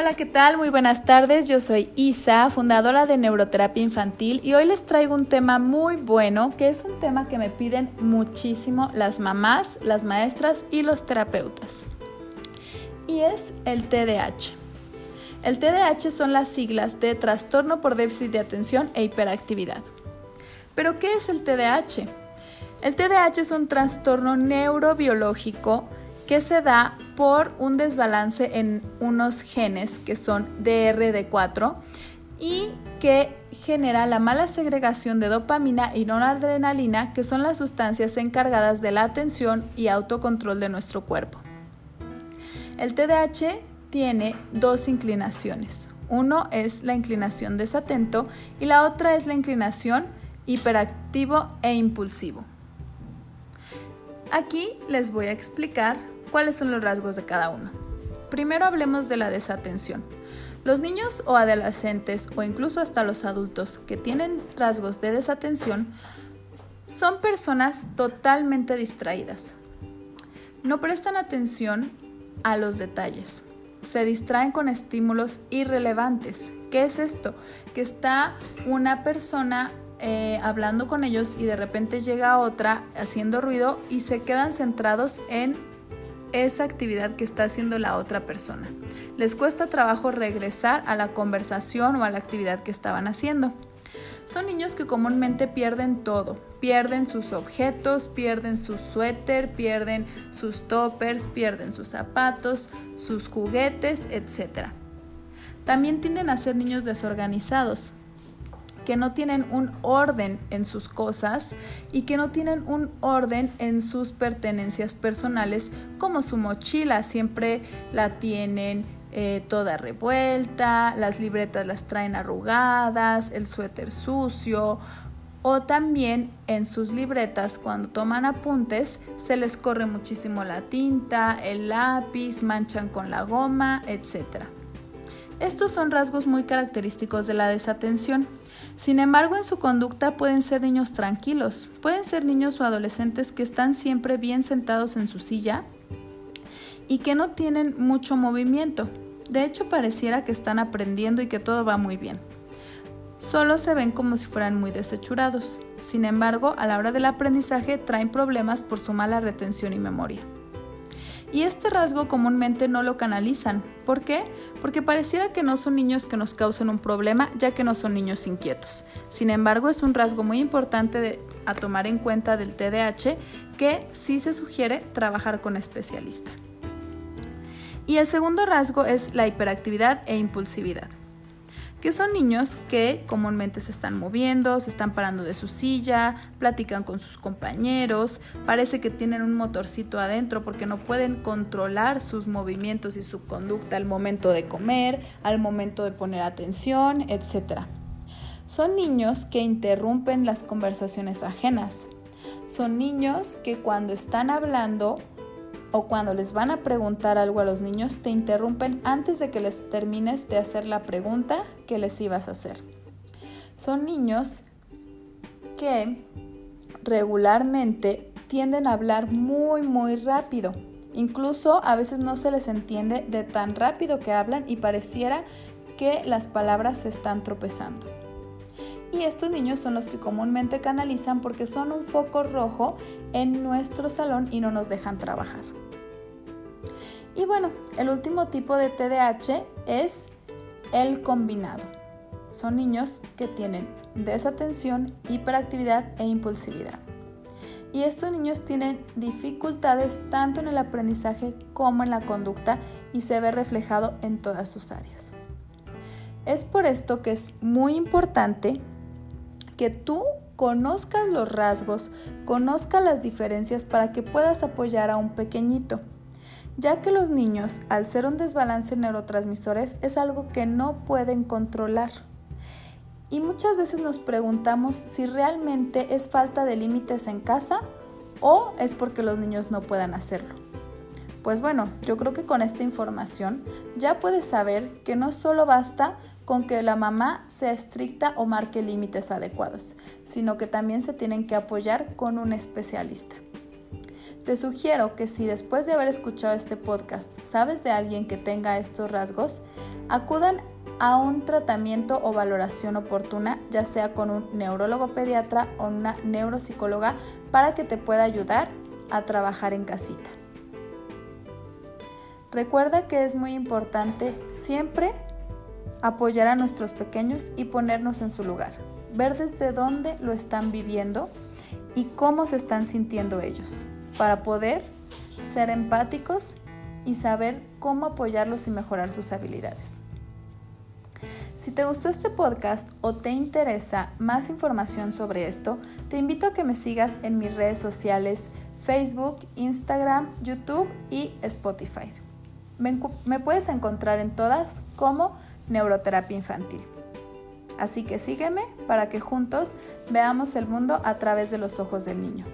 Hola, ¿qué tal? Muy buenas tardes. Yo soy Isa, fundadora de Neuroterapia Infantil y hoy les traigo un tema muy bueno, que es un tema que me piden muchísimo las mamás, las maestras y los terapeutas. Y es el TDAH. El TDAH son las siglas de Trastorno por Déficit de Atención e Hiperactividad. ¿Pero qué es el TDAH? El TDAH es un trastorno neurobiológico que se da por un desbalance en unos genes que son DRD4 y que genera la mala segregación de dopamina y noradrenalina, que son las sustancias encargadas de la atención y autocontrol de nuestro cuerpo. El TDAH tiene dos inclinaciones. Uno es la inclinación desatento y la otra es la inclinación hiperactivo e impulsivo. Aquí les voy a explicar ¿Cuáles son los rasgos de cada uno? Primero hablemos de la desatención. Los niños o adolescentes o incluso hasta los adultos que tienen rasgos de desatención son personas totalmente distraídas. No prestan atención a los detalles. Se distraen con estímulos irrelevantes. ¿Qué es esto? Que está una persona eh, hablando con ellos y de repente llega otra haciendo ruido y se quedan centrados en esa actividad que está haciendo la otra persona. Les cuesta trabajo regresar a la conversación o a la actividad que estaban haciendo. Son niños que comúnmente pierden todo, pierden sus objetos, pierden su suéter, pierden sus toppers, pierden sus zapatos, sus juguetes, etc. También tienden a ser niños desorganizados, que no tienen un orden en sus cosas y que no tienen un orden en sus pertenencias personales, como su mochila, siempre la tienen eh, toda revuelta, las libretas las traen arrugadas, el suéter sucio o también en sus libretas cuando toman apuntes se les corre muchísimo la tinta, el lápiz, manchan con la goma, etc. Estos son rasgos muy característicos de la desatención. Sin embargo, en su conducta pueden ser niños tranquilos, pueden ser niños o adolescentes que están siempre bien sentados en su silla y que no tienen mucho movimiento. De hecho, pareciera que están aprendiendo y que todo va muy bien. Solo se ven como si fueran muy desechurados. Sin embargo, a la hora del aprendizaje traen problemas por su mala retención y memoria y este rasgo comúnmente no lo canalizan. ¿Por qué? Porque pareciera que no son niños que nos causen un problema, ya que no son niños inquietos. Sin embargo, es un rasgo muy importante a tomar en cuenta del TDAH que sí se sugiere trabajar con especialista. Y el segundo rasgo es la hiperactividad e impulsividad que son niños que comúnmente se están moviendo, se están parando de su silla, platican con sus compañeros, parece que tienen un motorcito adentro porque no pueden controlar sus movimientos y su conducta al momento de comer, al momento de poner atención, etc. Son niños que interrumpen las conversaciones ajenas. Son niños que cuando están hablando o cuando les van a preguntar algo a los niños, te interrumpen antes de que les termines de hacer la pregunta que les ibas a hacer. Son niños que regularmente tienden a hablar muy muy rápido. Incluso a veces no se les entiende de tan rápido que hablan y pareciera que las palabras se están tropezando. Y estos niños son los que comúnmente canalizan porque son un foco rojo en nuestro salón y no nos dejan trabajar. Y bueno, el último tipo de TDAH es el combinado. Son niños que tienen desatención, hiperactividad e impulsividad. Y estos niños tienen dificultades tanto en el aprendizaje como en la conducta y se ve reflejado en todas sus áreas. Es por esto que es muy importante que tú conozcas los rasgos, conozcas las diferencias para que puedas apoyar a un pequeñito ya que los niños, al ser un desbalance en neurotransmisores, es algo que no pueden controlar. Y muchas veces nos preguntamos si realmente es falta de límites en casa o es porque los niños no puedan hacerlo. Pues bueno, yo creo que con esta información ya puedes saber que no solo basta con que la mamá sea estricta o marque límites adecuados, sino que también se tienen que apoyar con un especialista. Te sugiero que si después de haber escuchado este podcast sabes de alguien que tenga estos rasgos, acudan a un tratamiento o valoración oportuna, ya sea con un neurólogo pediatra o una neuropsicóloga, para que te pueda ayudar a trabajar en casita. Recuerda que es muy importante siempre apoyar a nuestros pequeños y ponernos en su lugar, ver desde dónde lo están viviendo y cómo se están sintiendo ellos, para poder ser empáticos y saber cómo apoyarlos y mejorar sus habilidades. Si te gustó este podcast o te interesa más información sobre esto, te invito a que me sigas en mis redes sociales Facebook, Instagram, YouTube y Spotify. Me, puedes encontrar en todas como Neuroterapia Infantil. Así que sígueme para que juntos veamos el mundo a través de los ojos del niño.